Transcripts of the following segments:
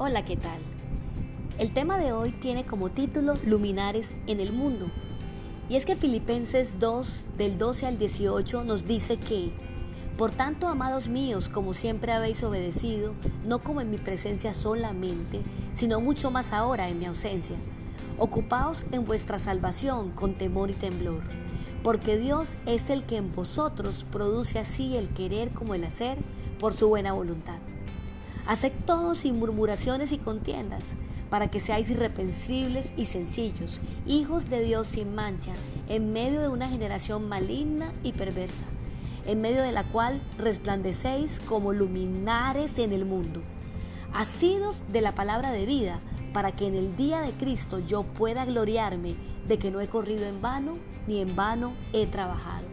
Hola, ¿qué tal? El tema de hoy tiene como título Luminares en el mundo. Y es que Filipenses 2, del 12 al 18, nos dice que, por tanto, amados míos, como siempre habéis obedecido, no como en mi presencia solamente, sino mucho más ahora en mi ausencia, ocupaos en vuestra salvación con temor y temblor, porque Dios es el que en vosotros produce así el querer como el hacer por su buena voluntad. Haced todo sin murmuraciones y contiendas, para que seáis irreprensibles y sencillos, hijos de Dios sin mancha, en medio de una generación maligna y perversa, en medio de la cual resplandecéis como luminares en el mundo, asidos de la palabra de vida, para que en el día de Cristo yo pueda gloriarme de que no he corrido en vano, ni en vano he trabajado.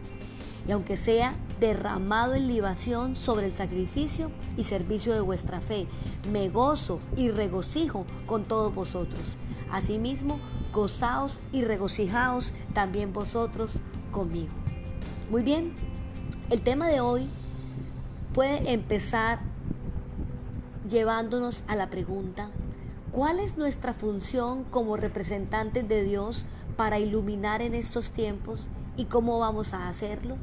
Y aunque sea derramado en libación sobre el sacrificio y servicio de vuestra fe. Me gozo y regocijo con todos vosotros. Asimismo, gozaos y regocijaos también vosotros conmigo. Muy bien, el tema de hoy puede empezar llevándonos a la pregunta, ¿cuál es nuestra función como representantes de Dios para iluminar en estos tiempos y cómo vamos a hacerlo?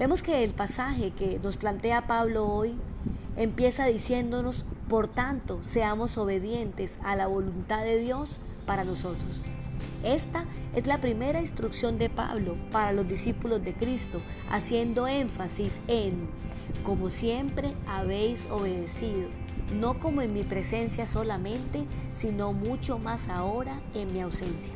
Vemos que el pasaje que nos plantea Pablo hoy empieza diciéndonos, por tanto, seamos obedientes a la voluntad de Dios para nosotros. Esta es la primera instrucción de Pablo para los discípulos de Cristo, haciendo énfasis en, como siempre habéis obedecido, no como en mi presencia solamente, sino mucho más ahora en mi ausencia.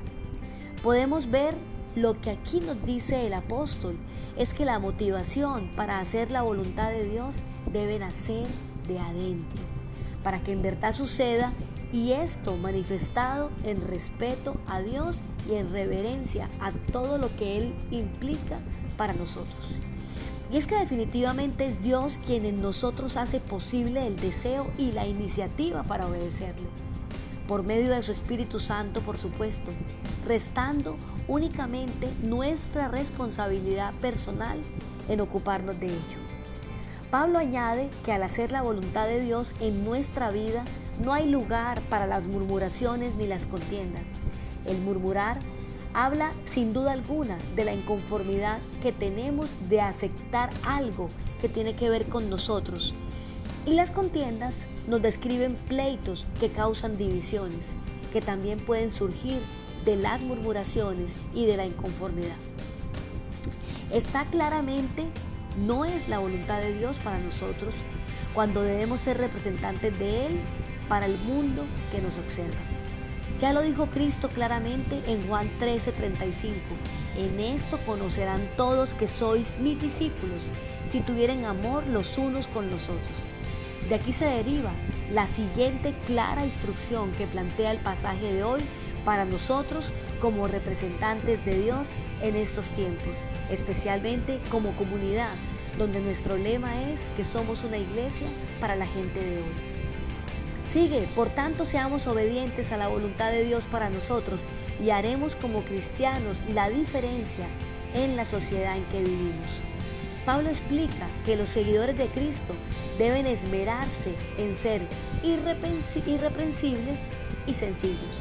Podemos ver lo que aquí nos dice el apóstol es que la motivación para hacer la voluntad de Dios debe nacer de adentro, para que en verdad suceda y esto manifestado en respeto a Dios y en reverencia a todo lo que Él implica para nosotros. Y es que definitivamente es Dios quien en nosotros hace posible el deseo y la iniciativa para obedecerle por medio de su Espíritu Santo, por supuesto, restando únicamente nuestra responsabilidad personal en ocuparnos de ello. Pablo añade que al hacer la voluntad de Dios en nuestra vida, no hay lugar para las murmuraciones ni las contiendas. El murmurar habla sin duda alguna de la inconformidad que tenemos de aceptar algo que tiene que ver con nosotros. Y las contiendas nos describen pleitos que causan divisiones, que también pueden surgir de las murmuraciones y de la inconformidad. Está claramente, no es la voluntad de Dios para nosotros cuando debemos ser representantes de Él para el mundo que nos observa. Ya lo dijo Cristo claramente en Juan 13:35. En esto conocerán todos que sois mis discípulos, si tuvieren amor los unos con los otros. De aquí se deriva la siguiente clara instrucción que plantea el pasaje de hoy para nosotros como representantes de Dios en estos tiempos, especialmente como comunidad, donde nuestro lema es que somos una iglesia para la gente de hoy. Sigue, por tanto seamos obedientes a la voluntad de Dios para nosotros y haremos como cristianos la diferencia en la sociedad en que vivimos. Pablo explica que los seguidores de Cristo deben esmerarse en ser irreprensibles y sencillos,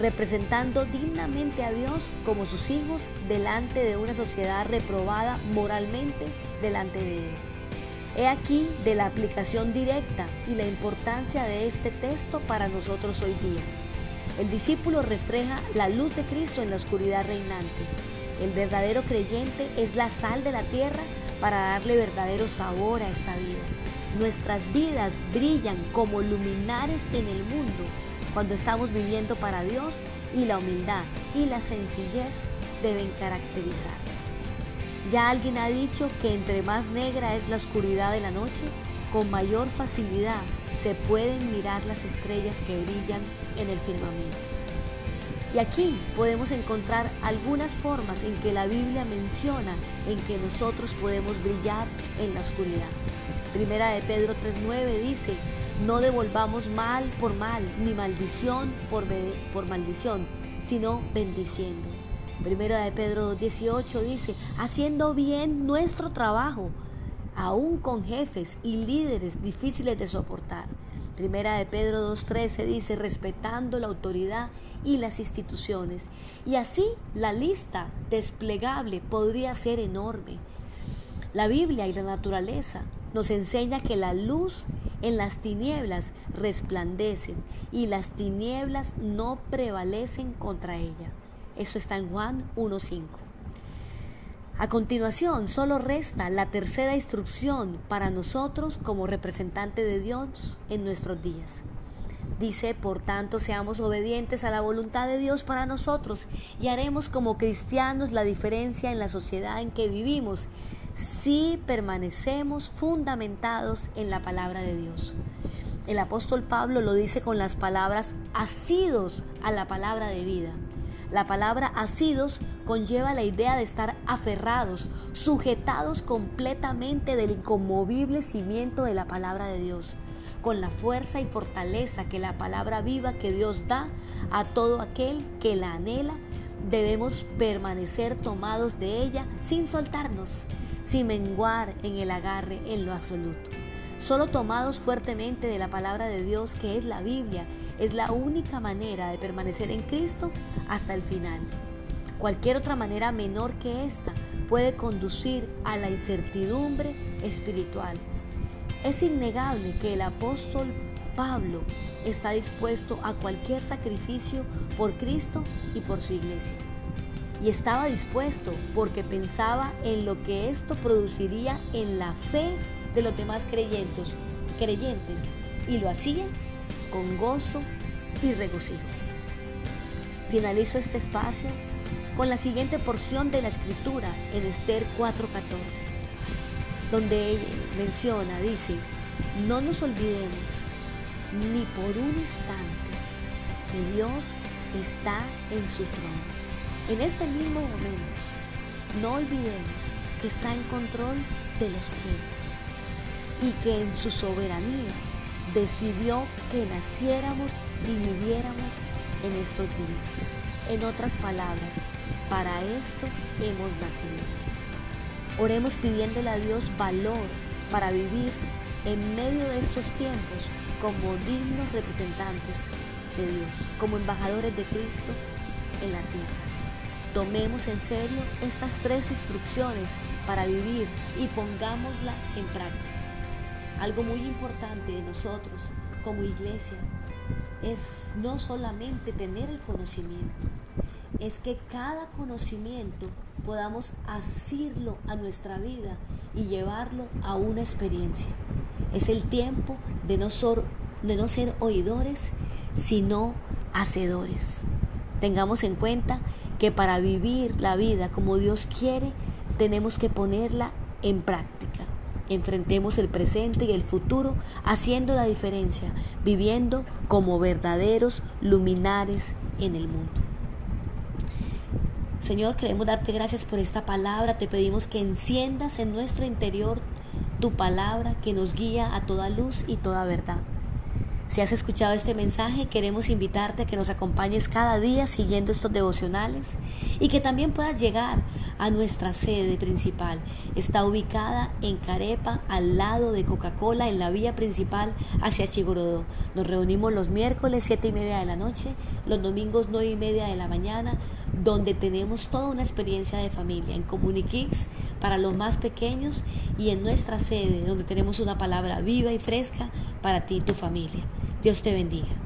representando dignamente a Dios como sus hijos delante de una sociedad reprobada moralmente delante de Él. He aquí de la aplicación directa y la importancia de este texto para nosotros hoy día. El discípulo refleja la luz de Cristo en la oscuridad reinante. El verdadero creyente es la sal de la tierra para darle verdadero sabor a esta vida. Nuestras vidas brillan como luminares en el mundo cuando estamos viviendo para Dios y la humildad y la sencillez deben caracterizarnos. Ya alguien ha dicho que entre más negra es la oscuridad de la noche, con mayor facilidad se pueden mirar las estrellas que brillan en el firmamento. Y aquí podemos encontrar algunas formas en que la Biblia menciona en que nosotros podemos brillar en la oscuridad. Primera de Pedro 3.9 dice, no devolvamos mal por mal, ni maldición por, por maldición, sino bendiciendo. Primera de Pedro 2.18 dice, haciendo bien nuestro trabajo, aún con jefes y líderes difíciles de soportar. Primera de Pedro 2.13 dice, respetando la autoridad y las instituciones. Y así la lista desplegable podría ser enorme. La Biblia y la naturaleza nos enseña que la luz en las tinieblas resplandecen y las tinieblas no prevalecen contra ella. Eso está en Juan 1.5. A continuación, solo resta la tercera instrucción para nosotros como representante de Dios en nuestros días. Dice, por tanto, seamos obedientes a la voluntad de Dios para nosotros y haremos como cristianos la diferencia en la sociedad en que vivimos si permanecemos fundamentados en la palabra de Dios. El apóstol Pablo lo dice con las palabras asidos a la palabra de vida. La palabra asidos conlleva la idea de estar aferrados, sujetados completamente del inconmovible cimiento de la palabra de Dios, con la fuerza y fortaleza que la palabra viva que Dios da a todo aquel que la anhela. Debemos permanecer tomados de ella sin soltarnos, sin menguar en el agarre en lo absoluto. Solo tomados fuertemente de la palabra de Dios que es la Biblia es la única manera de permanecer en Cristo hasta el final. Cualquier otra manera menor que esta puede conducir a la incertidumbre espiritual. Es innegable que el apóstol Pablo está dispuesto a cualquier sacrificio por Cristo y por su iglesia. Y estaba dispuesto porque pensaba en lo que esto produciría en la fe de los demás creyentes, creyentes y lo hacía con gozo y regocijo. Finalizo este espacio con la siguiente porción de la escritura en Esther 4:14, donde ella menciona, dice, no nos olvidemos ni por un instante que Dios está en su trono. En este mismo momento, no olvidemos que está en control de los tiempos y que en su soberanía decidió que naciéramos y viviéramos en estos días. En otras palabras, para esto hemos nacido. Oremos pidiéndole a Dios valor para vivir en medio de estos tiempos como dignos representantes de Dios, como embajadores de Cristo en la tierra. Tomemos en serio estas tres instrucciones para vivir y pongámosla en práctica. Algo muy importante de nosotros como iglesia es no solamente tener el conocimiento, es que cada conocimiento podamos asirlo a nuestra vida y llevarlo a una experiencia. Es el tiempo de no, de no ser oidores, sino hacedores. Tengamos en cuenta que para vivir la vida como Dios quiere, tenemos que ponerla en práctica. Enfrentemos el presente y el futuro haciendo la diferencia, viviendo como verdaderos luminares en el mundo. Señor, queremos darte gracias por esta palabra. Te pedimos que enciendas en nuestro interior tu palabra que nos guía a toda luz y toda verdad. Si has escuchado este mensaje, queremos invitarte a que nos acompañes cada día siguiendo estos devocionales y que también puedas llegar a nuestra sede principal. Está ubicada en Carepa, al lado de Coca-Cola, en la vía principal hacia Chigorodó. Nos reunimos los miércoles, siete y media de la noche, los domingos, nueve y media de la mañana, donde tenemos toda una experiencia de familia en Comuniquix para los más pequeños y en nuestra sede, donde tenemos una palabra viva y fresca para ti y tu familia. Dios te bendiga.